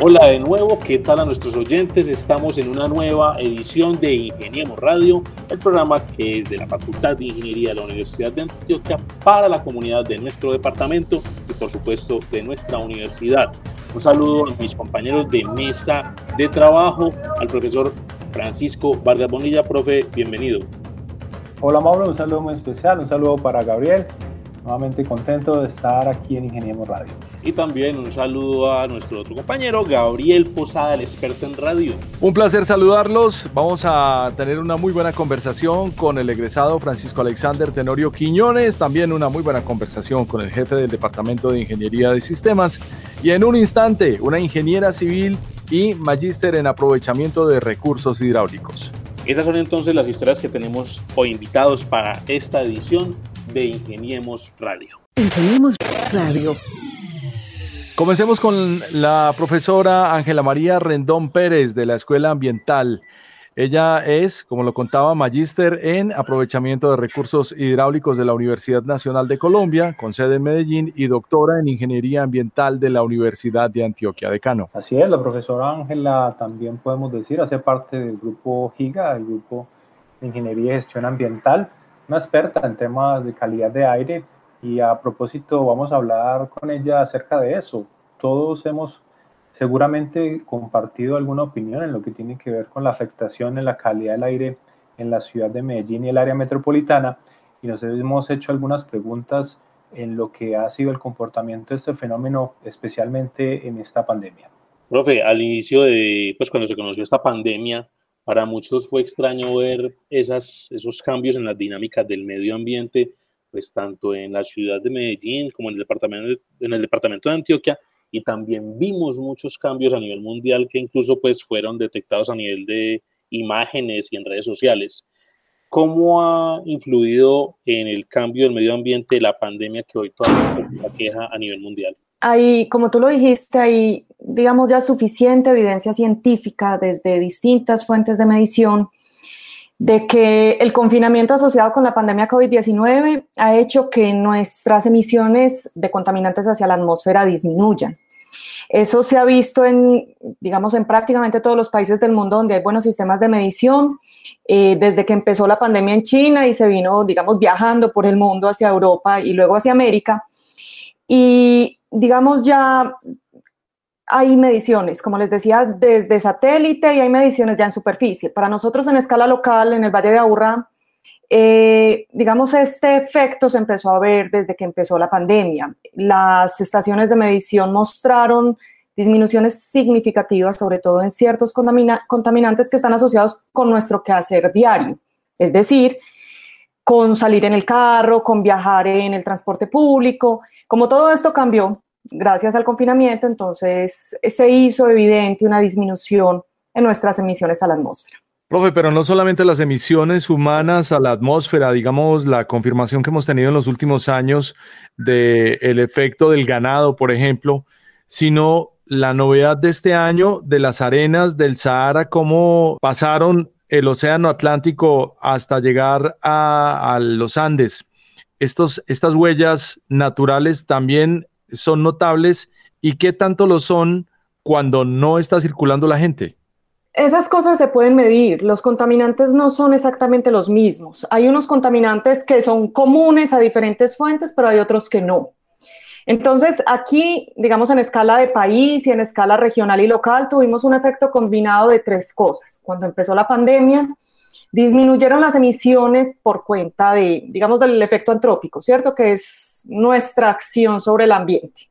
Hola de nuevo, ¿qué tal a nuestros oyentes? Estamos en una nueva edición de Ingeniemos Radio, el programa que es de la Facultad de Ingeniería de la Universidad de Antioquia para la comunidad de nuestro departamento y por supuesto de nuestra universidad. Un saludo a mis compañeros de mesa de trabajo, al profesor Francisco Vargas Bonilla, profe, bienvenido. Hola Mauro, un saludo muy especial, un saludo para Gabriel, nuevamente contento de estar aquí en Ingeniemos Radio. Y también un saludo a nuestro otro compañero, Gabriel Posada, el experto en radio. Un placer saludarlos. Vamos a tener una muy buena conversación con el egresado Francisco Alexander Tenorio Quiñones, también una muy buena conversación con el jefe del Departamento de Ingeniería de Sistemas y en un instante una ingeniera civil y magíster en aprovechamiento de recursos hidráulicos. Esas son entonces las historias que tenemos hoy invitados para esta edición de Ingeniemos Radio. Ingeniemos Radio. Comencemos con la profesora Ángela María Rendón Pérez de la Escuela Ambiental. Ella es, como lo contaba, magíster en aprovechamiento de recursos hidráulicos de la Universidad Nacional de Colombia, con sede en Medellín, y doctora en ingeniería ambiental de la Universidad de Antioquia, decano. Así es, la profesora Ángela también podemos decir, hace parte del grupo GIGA, el grupo de ingeniería y gestión ambiental, una experta en temas de calidad de aire y a propósito, vamos a hablar con ella acerca de eso. Todos hemos seguramente compartido alguna opinión en lo que tiene que ver con la afectación en la calidad del aire en la ciudad de Medellín y el área metropolitana y nos hemos hecho algunas preguntas en lo que ha sido el comportamiento de este fenómeno, especialmente en esta pandemia. Profe, al inicio de, pues cuando se conoció esta pandemia, para muchos fue extraño ver esas, esos cambios en las dinámicas del medio ambiente pues tanto en la ciudad de Medellín como en el departamento, en el departamento de Antioquia, y también vimos muchos cambios a nivel mundial que incluso pues fueron detectados a nivel de imágenes y en redes sociales. ¿Cómo ha influido en el cambio del medio ambiente la pandemia que hoy todavía queja a nivel mundial? Hay, como tú lo dijiste, hay, digamos, ya suficiente evidencia científica desde distintas fuentes de medición de que el confinamiento asociado con la pandemia COVID-19 ha hecho que nuestras emisiones de contaminantes hacia la atmósfera disminuyan. Eso se ha visto en, digamos, en prácticamente todos los países del mundo donde hay buenos sistemas de medición, eh, desde que empezó la pandemia en China y se vino, digamos, viajando por el mundo hacia Europa y luego hacia América. Y, digamos, ya hay mediciones, como les decía, desde satélite y hay mediciones ya en superficie. Para nosotros en escala local, en el Valle de Aburrá, eh, digamos, este efecto se empezó a ver desde que empezó la pandemia. Las estaciones de medición mostraron disminuciones significativas, sobre todo en ciertos contaminantes que están asociados con nuestro quehacer diario, es decir, con salir en el carro, con viajar en el transporte público. Como todo esto cambió, gracias al confinamiento, entonces se hizo evidente una disminución en nuestras emisiones a la atmósfera. Profe, pero no solamente las emisiones humanas a la atmósfera, digamos, la confirmación que hemos tenido en los últimos años del el efecto del ganado, por ejemplo, sino la novedad de este año de las arenas del Sahara, cómo pasaron el Océano Atlántico hasta llegar a, a los Andes. Estos, estas huellas naturales también son notables y qué tanto lo son cuando no está circulando la gente? Esas cosas se pueden medir. Los contaminantes no son exactamente los mismos. Hay unos contaminantes que son comunes a diferentes fuentes, pero hay otros que no. Entonces, aquí, digamos, en escala de país y en escala regional y local, tuvimos un efecto combinado de tres cosas. Cuando empezó la pandemia, disminuyeron las emisiones por cuenta de, digamos, del efecto antrópico, ¿cierto? Que es nuestra acción sobre el ambiente.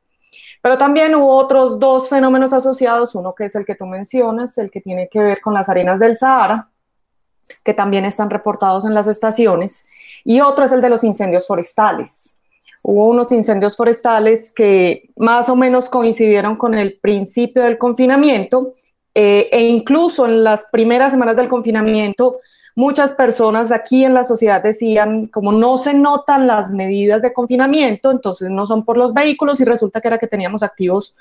Pero también hubo otros dos fenómenos asociados, uno que es el que tú mencionas, el que tiene que ver con las arenas del Sahara, que también están reportados en las estaciones, y otro es el de los incendios forestales. Hubo unos incendios forestales que más o menos coincidieron con el principio del confinamiento eh, e incluso en las primeras semanas del confinamiento muchas personas de aquí en la sociedad decían, como no se notan las medidas de confinamiento, entonces no son por los vehículos y resulta que era que teníamos activos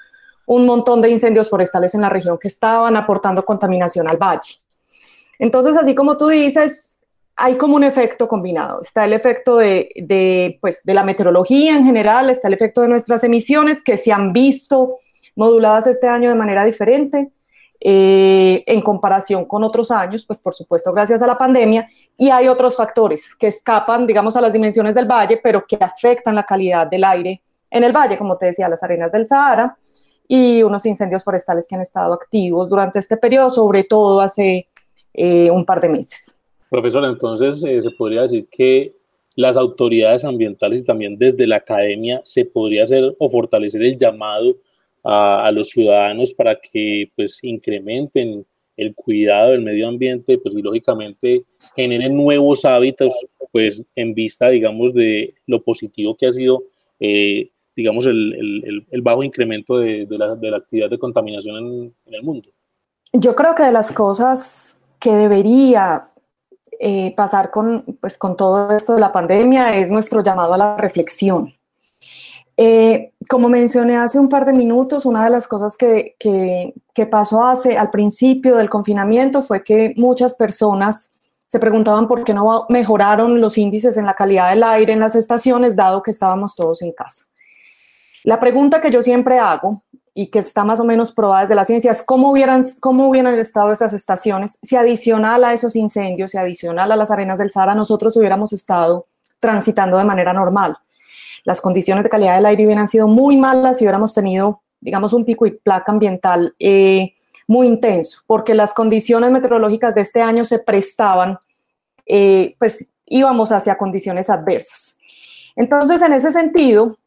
un montón de incendios forestales en la región que estaban aportando contaminación al valle. Entonces, así como tú dices, hay como un efecto combinado. Está el efecto de, pues, de la meteorología en general, está el efecto de nuestras emisiones que se han visto moduladas este año de manera diferente eh, en comparación con otros años, pues por supuesto gracias a la pandemia, y hay otros factores que escapan, digamos, a las dimensiones del valle, pero que afectan la calidad del aire en el valle, como te decía, las arenas del Sahara y unos incendios forestales que han estado activos durante este periodo, sobre todo hace eh, un par de meses. Profesor, entonces eh, se podría decir que las autoridades ambientales y también desde la academia se podría hacer o fortalecer el llamado a, los ciudadanos para que pues incrementen el cuidado del medio ambiente, pues y lógicamente generen nuevos hábitos, pues en vista, digamos, de lo positivo que ha sido, eh, digamos, el, el, bajo incremento de, de, la, de, la, actividad de contaminación en, en, el mundo. Yo creo que de las cosas que debería eh, pasar con, pues, con todo esto de la pandemia es nuestro llamado a la reflexión. Eh, como mencioné hace un par de minutos, una de las cosas que, que, pasó hace, al principio del confinamiento fue que muchas personas se preguntaban por qué no mejoraron los índices en la calidad del aire en las estaciones, dado que estábamos todos en casa. La pregunta que yo siempre hago y que está más o menos probada desde la ciencia es cómo hubieran, cómo hubieran estado esas estaciones si adicional a esos incendios, si adicional a las arenas del Sahara, nosotros hubiéramos estado transitando de manera normal las condiciones de calidad del aire hubieran sido muy malas y hubiéramos tenido, digamos, un pico y placa ambiental eh, muy intenso, porque las condiciones meteorológicas de este año se prestaban, eh, pues íbamos hacia condiciones adversas. Entonces, en ese sentido,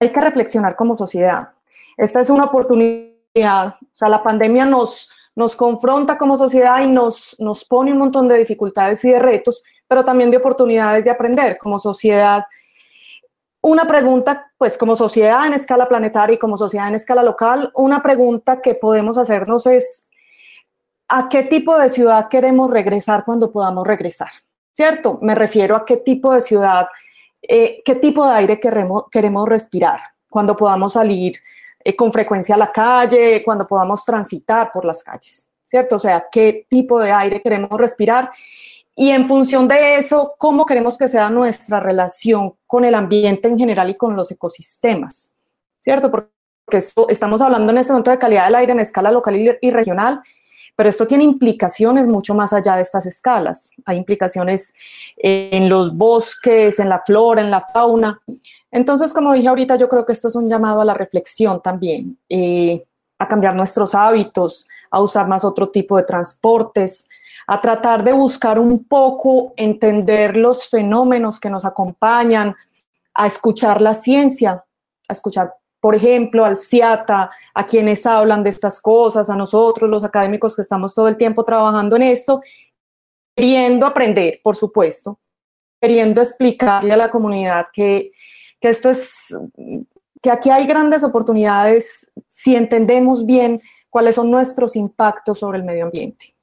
hay que reflexionar como sociedad. Esta es una oportunidad, o sea, la pandemia nos, nos confronta como sociedad y nos, nos pone un montón de dificultades y de retos, pero también de oportunidades de aprender como sociedad una pregunta, pues como sociedad en escala planetaria y como sociedad en escala local, una pregunta que podemos hacernos es, ¿a qué tipo de ciudad queremos regresar cuando podamos regresar? ¿Cierto? Me refiero a qué tipo de ciudad, eh, qué tipo de aire queremos, respirar cuando podamos salir eh, con frecuencia a la calle, cuando podamos transitar por las calles, ¿cierto? O sea, qué tipo de aire queremos respirar y en función de eso, cómo queremos que sea nuestra relación con el ambiente en general y con los ecosistemas, ¿cierto? Porque estamos hablando en este momento de calidad del aire en escala local y, regional, pero esto tiene implicaciones mucho más allá de estas escalas. Hay implicaciones en los bosques, en la flora, en la fauna. Entonces, como dije ahorita, yo creo que esto es un llamado a la reflexión también, eh, a cambiar nuestros hábitos, a usar más otro tipo de transportes, a tratar de buscar un poco entender los fenómenos que nos acompañan, a escuchar la ciencia, a escuchar, por ejemplo, al CIATA, a quienes hablan de estas cosas, a nosotros, los académicos que estamos todo el tiempo trabajando en esto, queriendo aprender, por supuesto, queriendo explicarle a la comunidad que, que esto es, que aquí hay grandes oportunidades si entendemos bien cuáles son nuestros impactos sobre el medio ambiente.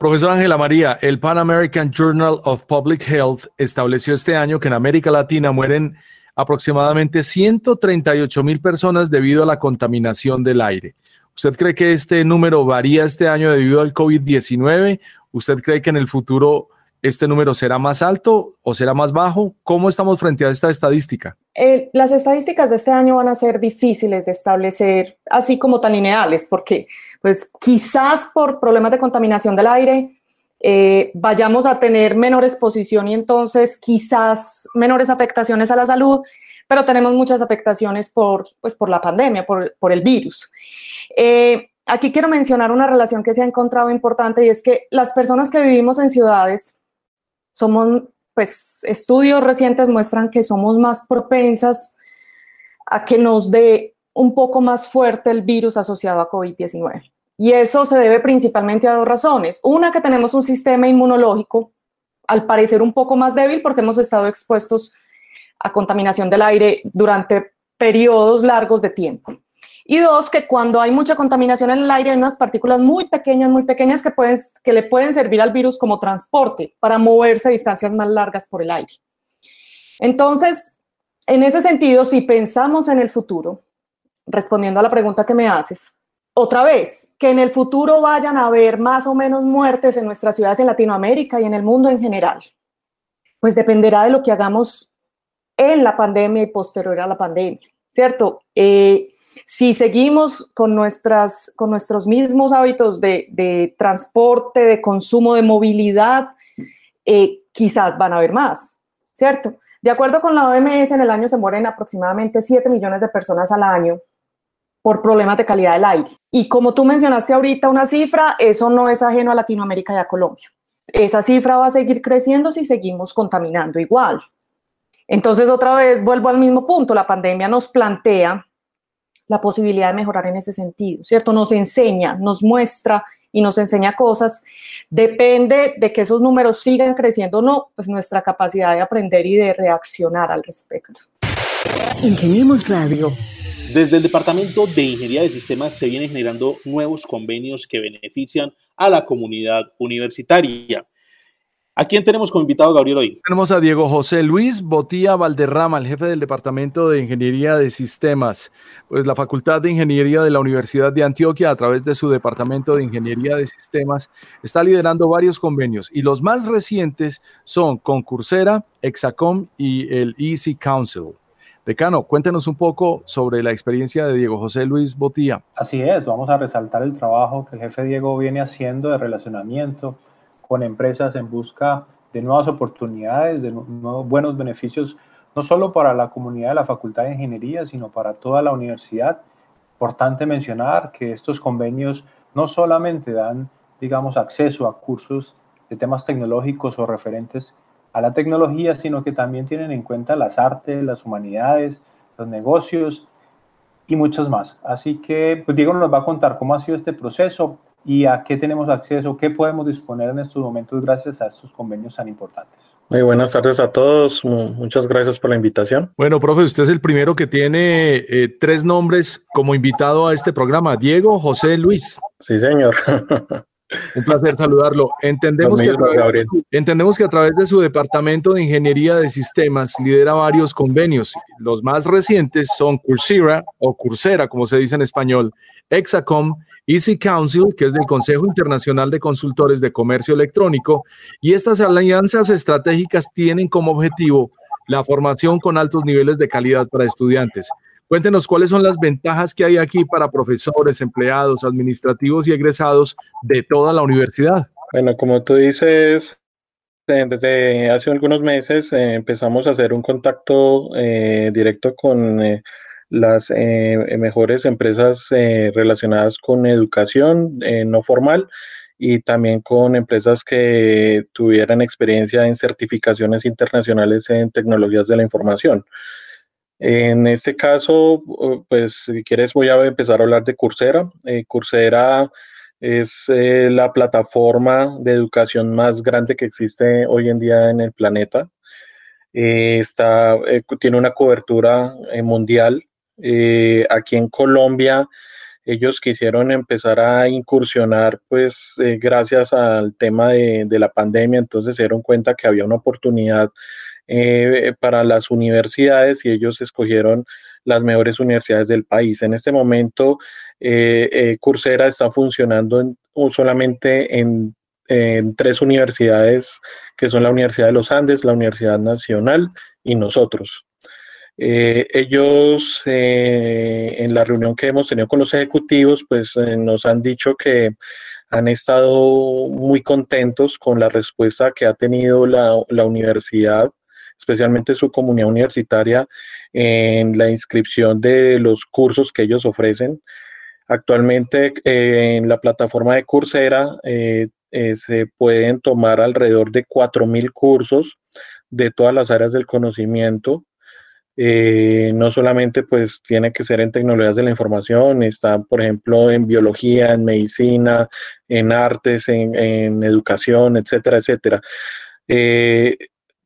Profesor Ángela María, el Pan American Journal of Public Health estableció este año que en América Latina mueren aproximadamente 138 mil personas debido a la contaminación del aire. ¿Usted cree que este número varía este año debido al COVID-19? ¿Usted cree que en el futuro este número será más alto o será más bajo? ¿Cómo estamos frente a esta estadística? Eh, las estadísticas de este año van a ser difíciles de establecer así como tan lineales, porque pues quizás por problemas de contaminación del aire eh, vayamos a tener menor exposición y entonces quizás menores afectaciones a la salud, pero tenemos muchas afectaciones por, pues, por la pandemia, por, por el virus. Eh, aquí quiero mencionar una relación que se ha encontrado importante y es que las personas que vivimos en ciudades somos, pues estudios recientes muestran que somos más propensas a que nos dé un poco más fuerte el virus asociado a COVID-19. Y eso se debe principalmente a dos razones. Una, que tenemos un sistema inmunológico, al parecer un poco más débil porque hemos estado expuestos a contaminación del aire durante periodos largos de tiempo. Y dos, que cuando hay mucha contaminación en el aire hay unas partículas muy pequeñas, muy pequeñas que, que le pueden servir al virus como transporte para moverse a distancias más largas por el aire. Entonces, en ese sentido, si pensamos en el futuro, respondiendo a la pregunta que me haces, otra vez, que en el futuro vayan a haber más o menos muertes en nuestras ciudades en Latinoamérica y en el mundo en general, pues dependerá de lo que hagamos en la pandemia y posterior a la pandemia, ¿cierto? Eh, si seguimos con, nuestras, con nuestros mismos hábitos de, transporte, de consumo, de movilidad, eh, quizás van a haber más, ¿cierto? De acuerdo con la OMS, en el año se mueren aproximadamente 7 millones de personas al año por problemas de calidad del aire. Y como tú mencionaste ahorita una cifra, eso no es ajeno a Latinoamérica y a Colombia. Esa cifra va a seguir creciendo si seguimos contaminando igual. Entonces, otra vez, vuelvo al mismo punto, la pandemia nos plantea la posibilidad de mejorar en ese sentido, ¿cierto? Nos enseña, nos muestra y nos enseña cosas. Depende de que esos números sigan creciendo o no, pues nuestra capacidad de aprender y de reaccionar al respecto. Ingeniemos Radio. Desde el Departamento de Ingeniería de Sistemas se vienen generando nuevos convenios que benefician a la comunidad universitaria. ¿A quién tenemos como invitado, Gabriel, hoy? Tenemos a Diego José Luis Botía Valderrama, el jefe del Departamento de Ingeniería de Sistemas. Pues la Facultad de Ingeniería de la Universidad de Antioquia, a través de su Departamento de Ingeniería de Sistemas, está liderando varios convenios y los más recientes son con Coursera, Exacom y el Easy Council. Decano, cuéntenos un poco sobre la experiencia de Diego José Luis Botía. Así es, vamos a resaltar el trabajo que el jefe Diego viene haciendo de relacionamiento con empresas en busca de nuevas oportunidades, de nuevos buenos beneficios, no solo para la comunidad de la Facultad de Ingeniería, sino para toda la universidad. Importante mencionar que estos convenios no solamente dan, digamos, acceso a cursos de temas tecnológicos o referentes a la tecnología, sino que también tienen en cuenta las artes, las humanidades, los negocios y muchos más. Así que pues Diego nos va a contar cómo ha sido este proceso, y a qué tenemos acceso, qué podemos disponer en estos momentos gracias a estos convenios tan importantes. Muy buenas tardes a todos, muchas gracias por la invitación. Bueno, profe, usted es el primero que tiene eh, tres nombres como invitado a este programa, Diego José Luis. Sí, señor. Un placer saludarlo. Entendemos que, través, entendemos que a través de su departamento de ingeniería de sistemas lidera varios convenios. Los más recientes son Coursera o Coursera, como se dice en español, Exacom Easy Council, que es del Consejo Internacional de Consultores de Comercio Electrónico, y estas alianzas estratégicas tienen como objetivo la formación con altos niveles de calidad para estudiantes. Cuéntenos cuáles son las ventajas que hay aquí para profesores, empleados, administrativos y egresados de toda la universidad. Bueno, como tú dices, eh, desde hace algunos meses eh, empezamos a hacer un contacto eh, directo con las mejores empresas relacionadas con educación no formal y también con empresas que tuvieran experiencia en certificaciones internacionales en tecnologías de la información. En este caso, pues si quieres voy a empezar a hablar de Coursera. Coursera es la plataforma de educación más grande que existe hoy en día en el planeta. está, tiene una cobertura mundial eh, aquí en Colombia ellos quisieron empezar a incursionar, pues eh, gracias al tema de, la pandemia, entonces se dieron cuenta que había una oportunidad eh, para las universidades y ellos escogieron las mejores universidades del país. En este momento, Coursera está funcionando solamente en, en tres universidades, que son la Universidad de los Andes, la Universidad Nacional y nosotros. Eh, ellos eh, en la reunión que hemos tenido con los ejecutivos, pues eh, nos han dicho que han estado muy contentos con la respuesta que ha tenido la universidad, especialmente su comunidad universitaria, en la inscripción de los cursos que ellos ofrecen. Actualmente en la plataforma de Coursera se pueden tomar alrededor de 4.000 cursos de todas las áreas del conocimiento eh, no solamente pues tiene que ser en tecnologías de la información, está por ejemplo en biología, en medicina, en artes, en, educación, etcétera, etcétera. Eh,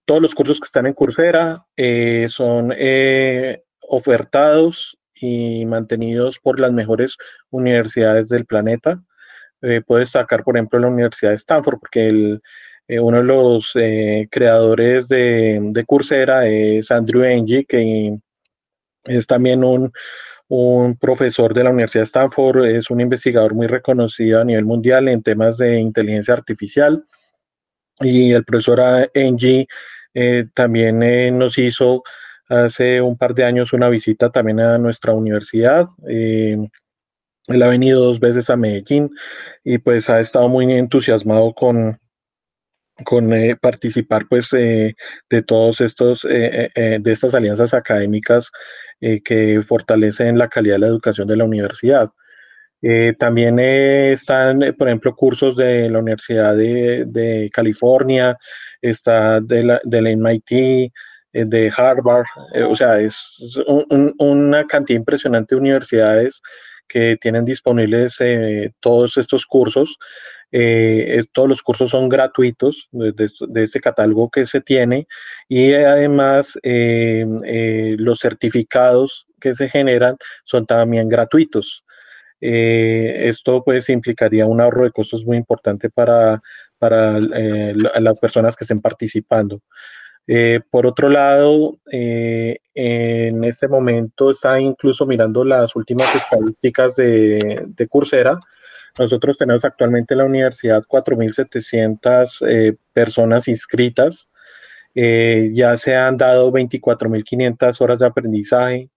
todos los cursos que están en Coursera eh, son ofertados y mantenidos por las mejores universidades del planeta. Eh, puedo destacar, por ejemplo, la Universidad de Stanford, porque el, eh, uno de los eh, creadores de, de, Coursera es Andrew Ng, que es también un, un profesor de la Universidad de Stanford, es un investigador muy reconocido a nivel mundial en temas de inteligencia artificial. Y el profesor Ng eh, también eh, nos hizo hace un par de años una visita también a nuestra universidad. Eh, él ha venido dos veces a Medellín y pues ha estado muy entusiasmado con, con participar pues de todos estos de estas alianzas académicas que fortalecen la calidad de la educación de la universidad. también están, por ejemplo, cursos de la Universidad de, de California, está de la, MIT, eh, de Harvard, eh, o sea, es una cantidad impresionante de universidades que tienen disponibles eh, todos estos cursos. todos los cursos son gratuitos de, este catálogo que se tiene y además los certificados que se generan son también gratuitos. esto pues implicaría un ahorro de costos muy importante para para eh, las personas que estén participando. Eh, por otro lado, eh, en este momento está incluso mirando las últimas estadísticas de, de Coursera. Nosotros tenemos actualmente en la universidad 4.700 personas inscritas. ya se han dado 24.500 horas de aprendizaje.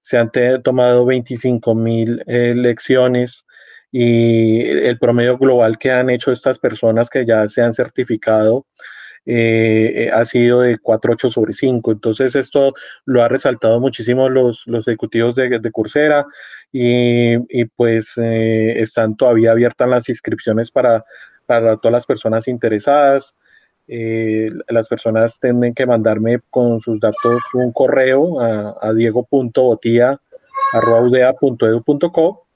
Se han tomado 25.000 lecciones y el promedio global que han hecho estas personas que ya se han certificado eh, eh, ha sido de 4.8 sobre 5. Entonces esto lo ha resaltado muchísimo los, los ejecutivos de, de Coursera y, y pues eh, están todavía abiertas las inscripciones para, para todas las personas interesadas. las personas tienen que mandarme con sus datos un correo a, a diego.botia.udea.edu.co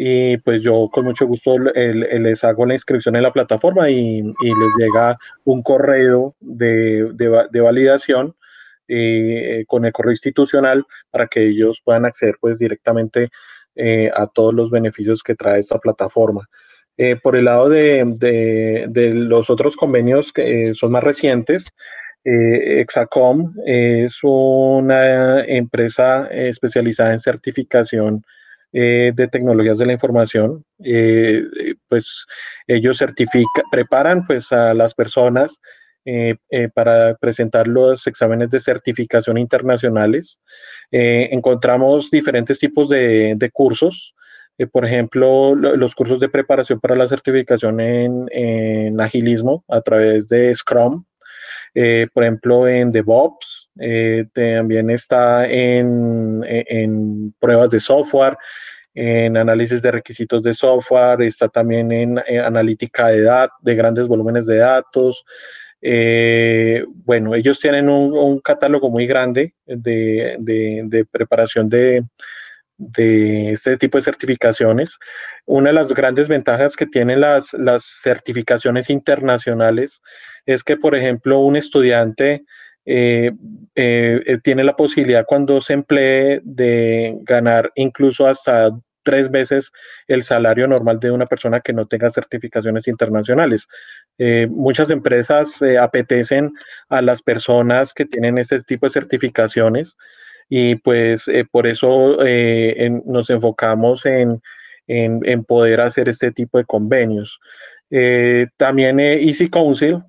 y pues yo con mucho gusto les hago la inscripción en la plataforma y, les llega un correo de, de, validación eh, con el correo institucional para que ellos puedan acceder pues directamente eh, a todos los beneficios que trae esta plataforma. Eh, por el lado de, de, los otros convenios que son más recientes, Exacom es una empresa especializada en certificación eh, de tecnologías de la información, eh, pues ellos certifican, preparan pues a las personas eh, para presentar los exámenes de certificación internacionales. encontramos diferentes tipos de, cursos, por ejemplo, los cursos de preparación para la certificación en, agilismo a través de Scrum, por ejemplo, en DevOps, eh, también está en, en, pruebas de software, en análisis de requisitos de software, está también en, analítica de, datos, de grandes volúmenes de datos. Eh, bueno, ellos tienen un, catálogo muy grande de, de, preparación de, de este tipo de certificaciones. Una de las grandes ventajas que tienen las, las certificaciones internacionales es que, por ejemplo, un estudiante eh, eh, eh, tiene la posibilidad cuando se emplee de ganar incluso hasta tres veces el salario normal de una persona que no tenga certificaciones internacionales. muchas empresas apetecen a las personas que tienen este tipo de certificaciones y pues por eso nos enfocamos en, en, poder hacer este tipo de convenios. también Easy Council,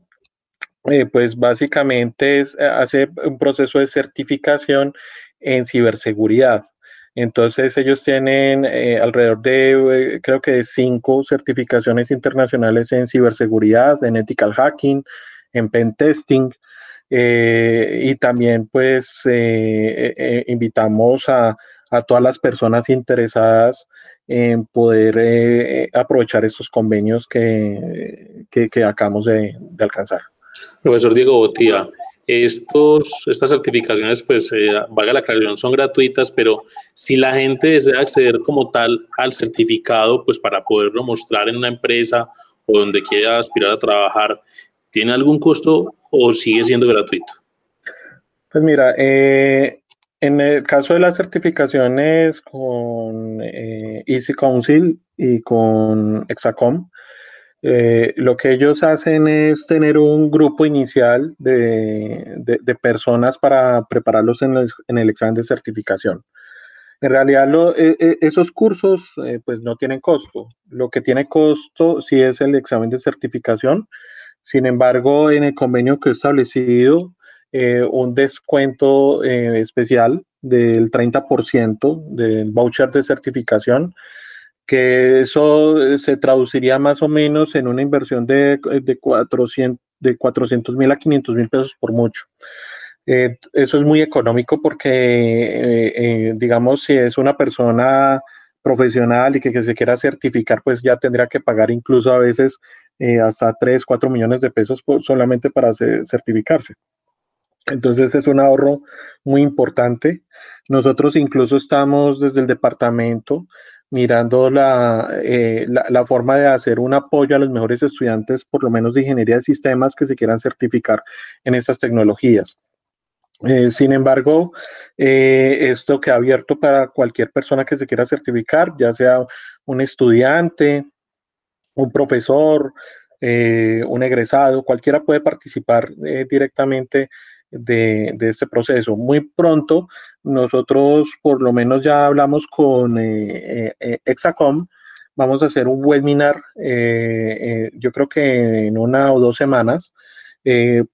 eh, pues básicamente es, eh, hace un proceso de certificación en ciberseguridad. Entonces ellos tienen eh, alrededor de, creo que cinco certificaciones internacionales en ciberseguridad, en ethical hacking, en pen testing. y también pues invitamos a, a, todas las personas interesadas en poder aprovechar estos convenios que, que, acabamos de alcanzar. Profesor Diego Botía, estos, estas certificaciones, pues, eh, valga la aclaración, son gratuitas, pero si la gente desea acceder como tal al certificado, pues para poderlo mostrar en una empresa o donde quiera aspirar a trabajar, ¿tiene algún costo o sigue siendo gratuito? Pues mira, eh, En el caso de las certificaciones con eh, Easy Council y con Exacom, eh, lo que ellos hacen es tener un grupo inicial de, de, personas para prepararlos en el, en el, examen de certificación. En realidad, lo, e, e, esos cursos pues no tienen costo. Lo que tiene costo sí es el examen de certificación. Sin embargo, en el convenio que he establecido, eh, un descuento eh, especial del 30% del voucher de certificación, que eso eh, se traduciría más o menos en una inversión de, de 400 de 400 mil a 500 mil pesos por mucho. eso es muy económico porque, digamos, si es una persona profesional y que, que, se quiera certificar, pues ya tendría que pagar incluso a veces hasta 3, 4 millones de pesos solamente para certificarse. Entonces es un ahorro muy importante. Nosotros incluso estamos desde el departamento mirando eh, la, forma de hacer un apoyo a los mejores estudiantes, por lo menos de ingeniería de sistemas, que se quieran certificar en estas tecnologías. Eh, sin embargo, eh, esto queda abierto para cualquier persona que se quiera certificar, ya sea un estudiante, un profesor, un egresado, cualquiera puede participar directamente de, este proceso. Muy pronto nosotros por lo menos ya hablamos con eh, eh, eh, Exacom, vamos a hacer un webinar, yo creo que en una o dos semanas,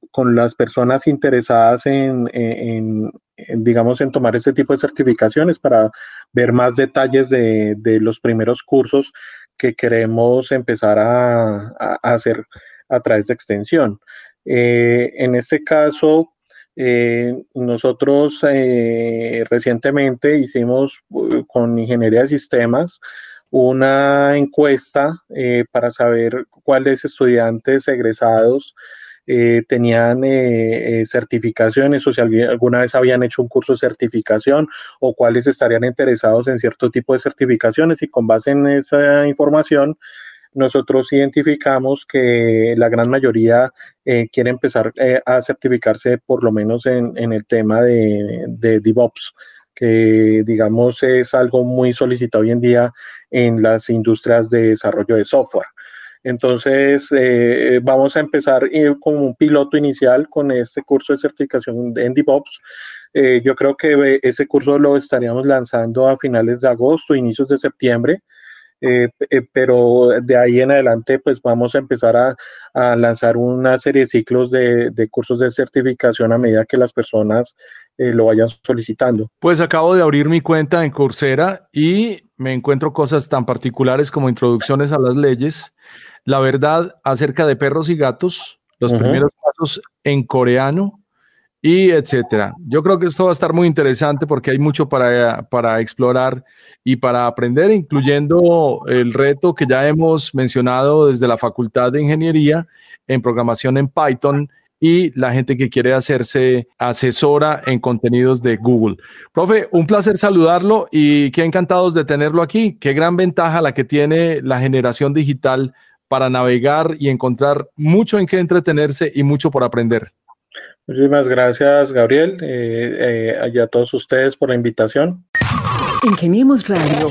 con las personas interesadas en, digamos, en tomar este tipo de certificaciones para ver más detalles de, los primeros cursos que queremos empezar a, hacer a través de extensión. en este caso, eh, nosotros eh, recientemente hicimos uh, con Ingeniería de Sistemas una encuesta eh, para saber cuáles estudiantes egresados tenían certificaciones o si alguna vez habían hecho un curso de certificación o cuáles estarían interesados en cierto tipo de certificaciones y con base en esa información nosotros identificamos que la gran mayoría eh, quiere empezar eh, a certificarse por lo menos en, el tema de, DevOps, que digamos es algo muy solicitado hoy en día en las industrias de desarrollo de software. Entonces, eh, vamos a empezar como un piloto inicial con este curso de certificación en DevOps. yo creo que ese curso lo estaríamos lanzando a finales de agosto, inicios de septiembre. Eh, eh, pero de ahí en adelante pues vamos a empezar a, lanzar una serie de ciclos de, cursos de certificación a medida que las personas eh, lo vayan solicitando. Pues acabo de abrir mi cuenta en Coursera y me encuentro cosas tan particulares como introducciones a las leyes, la verdad acerca de perros y gatos, los primeros pasos en coreano, y etcétera. Yo creo que esto va a estar muy interesante porque hay mucho para, para explorar y para aprender, incluyendo el reto que ya hemos mencionado desde la Facultad de Ingeniería en programación en Python y la gente que quiere hacerse asesora en contenidos de Google. Profe, un placer saludarlo y qué encantados de tenerlo aquí. Qué gran ventaja la que tiene la generación digital para navegar y encontrar mucho en qué entretenerse y mucho por aprender. Muchísimas gracias, Gabriel, eh, eh, y a todos ustedes por la invitación. Ingeniemos Radio.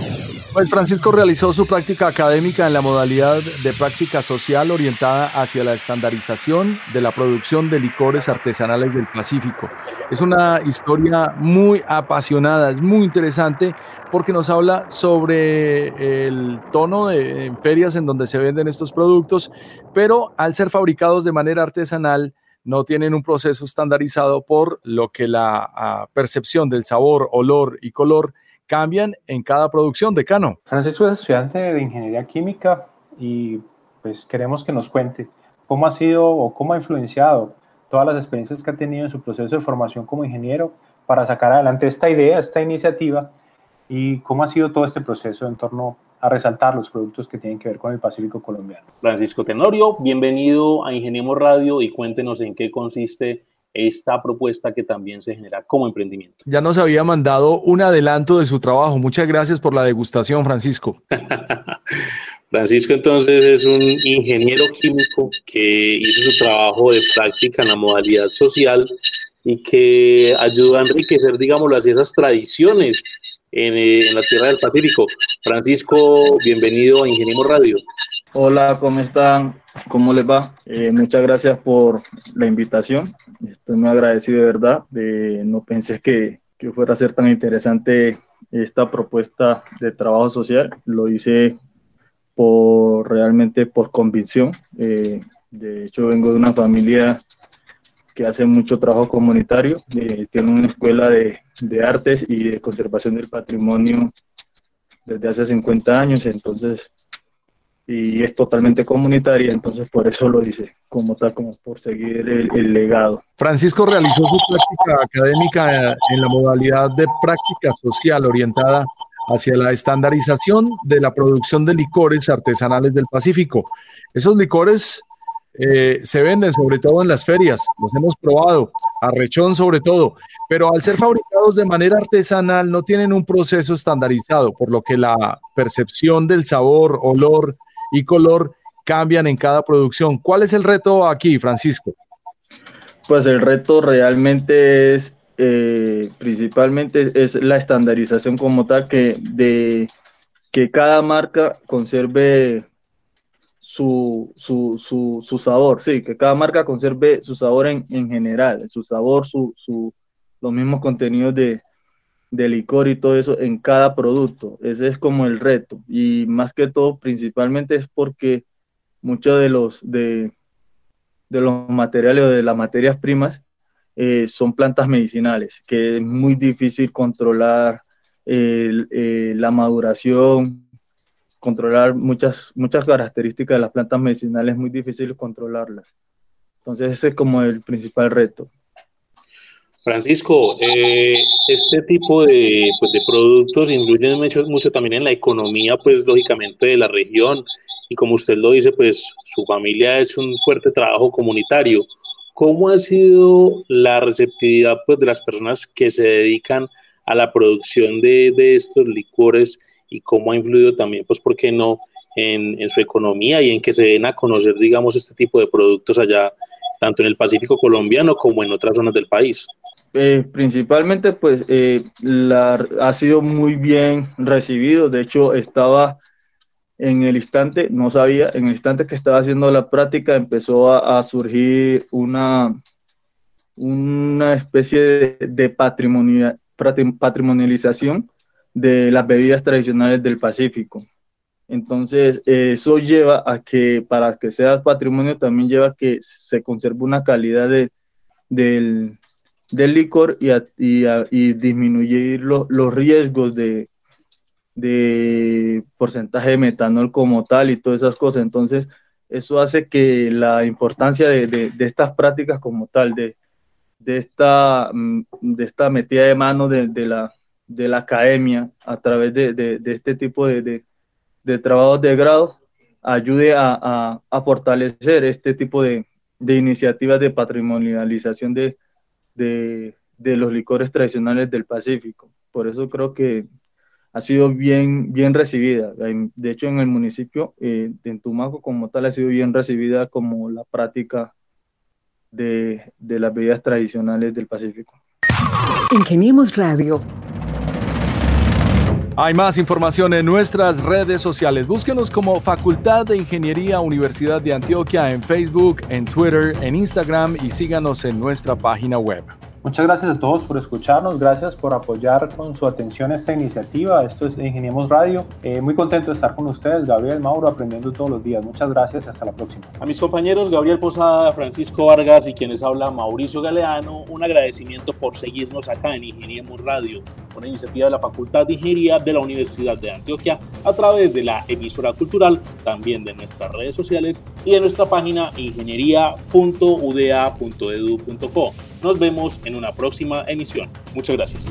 Pues Francisco realizó su práctica académica en la modalidad de práctica social orientada hacia la estandarización de la producción de licores artesanales del Pacífico. Es una historia muy apasionada, es muy interesante porque nos habla sobre el tono de en ferias en donde se venden estos productos, pero al ser fabricados de manera artesanal, no tienen un proceso estandarizado por lo que la ah, percepción del sabor, olor y color cambian en cada producción. de Cano. Francisco es estudiante de ingeniería química y pues queremos que nos cuente cómo ha sido o cómo ha influenciado todas las experiencias que ha tenido en su proceso de formación como ingeniero para sacar adelante esta idea, esta iniciativa y cómo ha sido todo este proceso en torno a resaltar los productos que tienen que ver con el Pacífico colombiano. Francisco Tenorio, bienvenido a Ingeniemos Radio y cuéntenos en qué consiste esta propuesta que también se genera como emprendimiento. Ya nos había mandado un adelanto de su trabajo. Muchas gracias por la degustación, Francisco. Francisco entonces es un ingeniero químico que hizo su trabajo de práctica en la modalidad social y que ayuda a enriquecer, digámoslo así, esas tradiciones en, eh, en la Tierra del Pacífico. Francisco, bienvenido a Ingeniemos Radio. Hola, ¿cómo están? ¿Cómo les va? Eh, muchas gracias por la invitación. Estoy muy agradecido de verdad. no pensé que, que, fuera a ser tan interesante esta propuesta de trabajo social. Lo hice por realmente por convicción. Eh, de hecho, vengo de una familia que hace mucho trabajo comunitario. Eh, tiene una escuela de, de artes y de conservación del patrimonio desde hace 50 años. Entonces, y es totalmente comunitaria, entonces por eso lo dice, como tal, como por seguir el, legado. Francisco realizó su práctica académica en la modalidad de práctica social orientada hacia la estandarización de la producción de licores artesanales del Pacífico. Esos licores eh, se venden sobre todo en las ferias, los hemos probado, arrechón sobre todo, pero al ser fabricados de manera artesanal no tienen un proceso estandarizado, por lo que la percepción del sabor, olor y color cambian en cada producción. ¿Cuál es el reto aquí, Francisco? Pues el reto realmente es, eh, principalmente es la estandarización como tal, que, de, que cada marca conserve su, su, su, sabor, sí, que cada marca conserve su sabor en, en general, su sabor, su, su, los mismos contenidos de, de licor y todo eso en cada producto. Ese es como el reto. Y más que todo, principalmente es porque muchos de los, de, de los materiales o de las materias primas eh, son plantas medicinales, que es muy difícil controlar eh, la maduración, controlar muchas, muchas características de las plantas medicinales, es muy difícil controlarlas. Entonces ese es como el principal reto. Francisco, eh, este tipo de, pues, de productos influyen mucho, mucho, también en la economía, pues lógicamente de la región. Y como usted lo dice, pues su familia ha hecho un fuerte trabajo comunitario. ¿Cómo ha sido la receptividad pues, de las personas que se dedican a la producción de, de estos licores y cómo ha influido también, pues, ¿por qué no?, en, en su economía y en que se den a conocer, digamos, este tipo de productos allá, tanto en el Pacífico colombiano como en otras zonas del país. Eh, principalmente, pues, eh, ha sido muy bien recibido. De hecho, estaba en el instante, no sabía, en el instante que estaba haciendo la práctica, empezó a, surgir una, una especie de, de patrimonialización de las bebidas tradicionales del Pacífico. Entonces, eso lleva a que para que sea patrimonio también lleva a que se conserve una calidad de, del, del licor y, y, disminuir los riesgos de, de porcentaje de metanol como tal y todas esas cosas. Entonces, eso hace que la importancia de, estas prácticas como tal, de, de, esta, mm, de esta metida de mano de, la, de la academia a través de, este tipo de, de, trabajos de grado, ayude a, a fortalecer este tipo de, iniciativas de patrimonialización de, de, los licores tradicionales del Pacífico. Por eso creo que ha sido bien, bien recibida. De hecho, en el municipio eh, de Tumaco como tal ha sido bien recibida como la práctica de, de las bebidas tradicionales del Pacífico. Ingeniemos Radio. Hay más información en nuestras redes sociales. Búsquenos como Facultad de Ingeniería Universidad de Antioquia en Facebook, en Twitter, en Instagram y síganos en nuestra página web. Muchas gracias a todos por escucharnos, gracias por apoyar con su atención esta iniciativa. Esto es Ingeniemos Radio. Eh, muy contento de estar con ustedes, Gabriel Mauro, aprendiendo todos los días. Muchas gracias hasta la próxima. A mis compañeros Gabriel Posada, Francisco Vargas y quienes habla Mauricio Galeano, un agradecimiento por seguirnos acá en Ingeniemos Radio, una iniciativa de la Facultad de Ingeniería de la Universidad de Antioquia a través de la emisora cultural, también de nuestras redes sociales y de nuestra página ingeniería.uda.edu.co. Nos vemos en una próxima emisión. Muchas gracias.